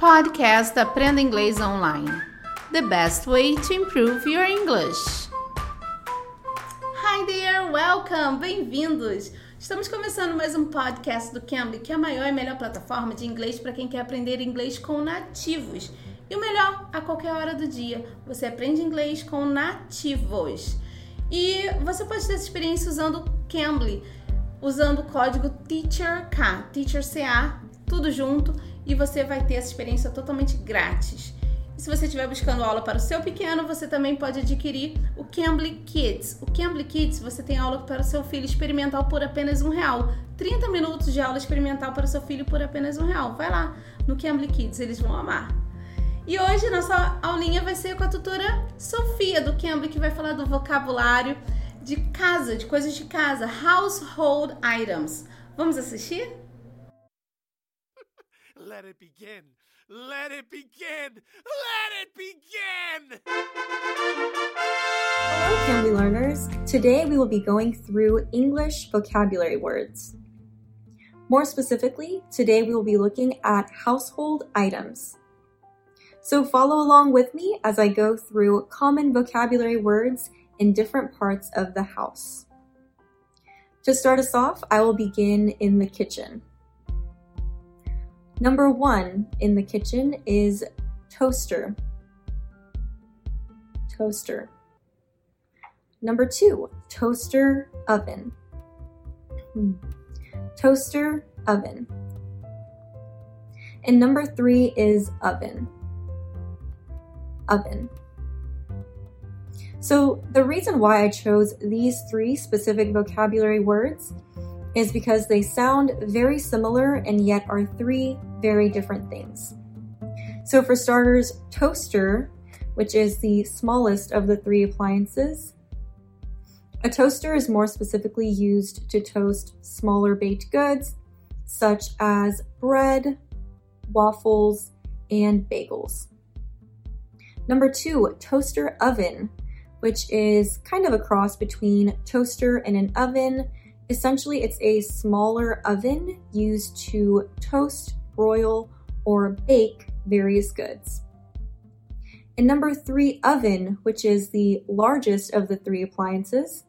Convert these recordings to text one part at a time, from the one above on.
Podcast Aprenda Inglês Online. The best way to improve your English. Hi there, welcome, bem-vindos. Estamos começando mais um podcast do Cambly, que é a maior e melhor plataforma de inglês para quem quer aprender inglês com nativos. E o melhor, a qualquer hora do dia, você aprende inglês com nativos. E você pode ter essa experiência usando o Cambly, usando o código TEACHERK, TEACHERCA, tudo junto e você vai ter essa experiência totalmente grátis. E se você estiver buscando aula para o seu pequeno, você também pode adquirir o Cambly Kids. O Cambly Kids você tem aula para o seu filho experimental por apenas um real. 30 minutos de aula experimental para o seu filho por apenas um real. Vai lá no Cambly Kids, eles vão amar. E hoje nossa aulinha vai ser com a tutora Sofia do Cambly, que vai falar do vocabulário de casa, de coisas de casa, household items. Vamos assistir? Let it begin. Let it begin. Let it begin. Hello, family learners. Today we will be going through English vocabulary words. More specifically, today we will be looking at household items. So follow along with me as I go through common vocabulary words in different parts of the house. To start us off, I will begin in the kitchen. Number one in the kitchen is toaster. Toaster. Number two, toaster oven. Hmm. Toaster oven. And number three is oven. Oven. So, the reason why I chose these three specific vocabulary words is because they sound very similar and yet are three very different things. So, for starters, toaster, which is the smallest of the three appliances, a toaster is more specifically used to toast smaller baked goods such as bread, waffles, and bagels. Number two, toaster oven, which is kind of a cross between toaster and an oven Essentially, it's a smaller oven used to toast, broil, or bake various goods. And number three, oven, which is the largest of the three appliances,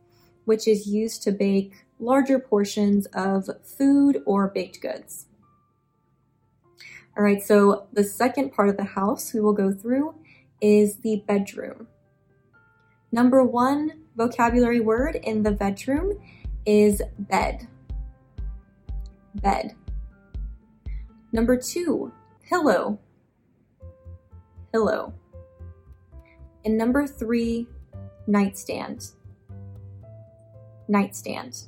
which is used to bake larger portions of food or baked goods. All right, so the second part of the house we will go through is the bedroom. Number one vocabulary word in the bedroom is bed. Bed. Number two, pillow. Pillow. And number three, nightstand. Nightstand.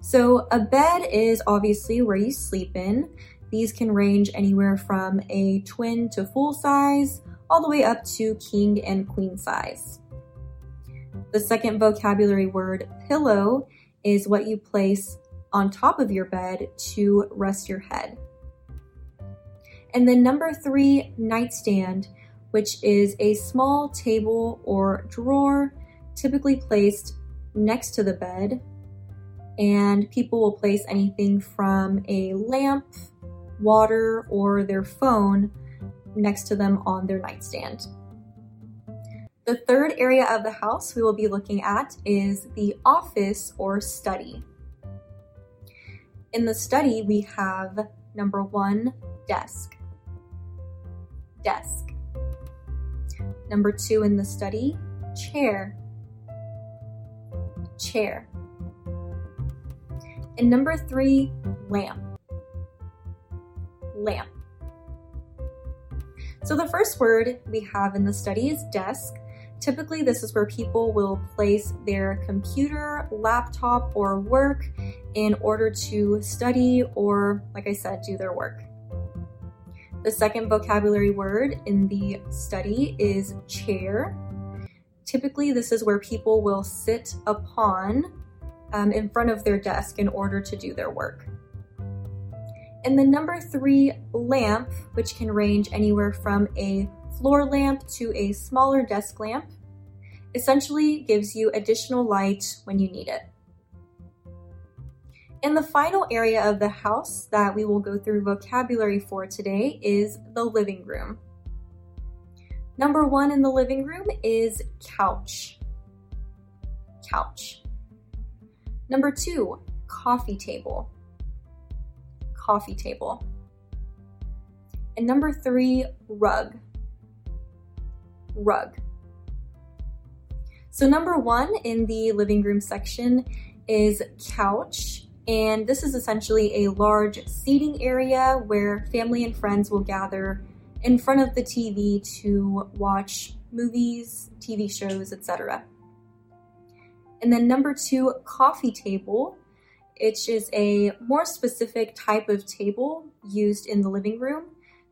So, a bed is obviously where you sleep in. These can range anywhere from a twin to full size, all the way up to king and queen size. The second vocabulary word, pillow, is what you place on top of your bed to rest your head. And then number three, nightstand, which is a small table or drawer typically placed next to the bed. And people will place anything from a lamp, water, or their phone next to them on their nightstand. The third area of the house we will be looking at is the office or study. In the study, we have number one, desk. Desk. Number two in the study, chair. Chair. And number three, lamp. Lamp. So the first word we have in the study is desk, Typically, this is where people will place their computer, laptop, or work in order to study or, like I said, do their work. The second vocabulary word in the study is chair. Typically, this is where people will sit upon um, in front of their desk in order to do their work. And the number three, lamp, which can range anywhere from a floor lamp to a smaller desk lamp essentially gives you additional light when you need it. And the final area of the house that we will go through vocabulary for today is the living room. Number one in the living room is couch. Couch. Number two, coffee table. Coffee table. And number three, rug. Rug. So, number one in the living room section is couch. And this is essentially a large seating area where family and friends will gather in front of the TV to watch movies, TV shows, etc. And then number two, coffee table, which is a more specific type of table used in the living room.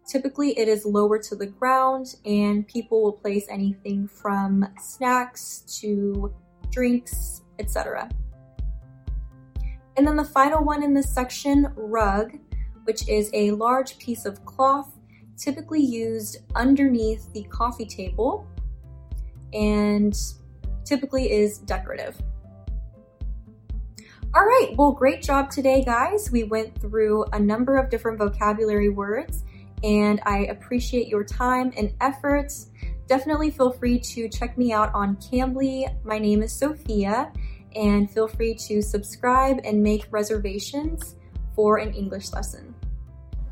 Typically, it is lower to the ground, and people will place anything from snacks to drinks, etc. And then the final one in this section, rug, which is a large piece of cloth typically used underneath the coffee table and typically is decorative. All right, well, great job today, guys. We went through a number of different vocabulary words, and I appreciate your time and efforts. Definitely feel free to check me out on Cambly. My name is Sophia, and feel free to subscribe and make reservations for an English lesson.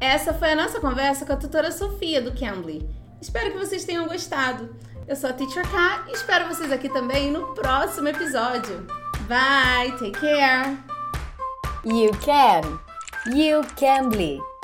Essa foi a nossa conversa com a tutora Sofia do Cambly. Espero que vocês tenham gostado. Eu sou a Teacher K e espero vocês aqui também no próximo episódio. Bye, take care. You can. You Cambly.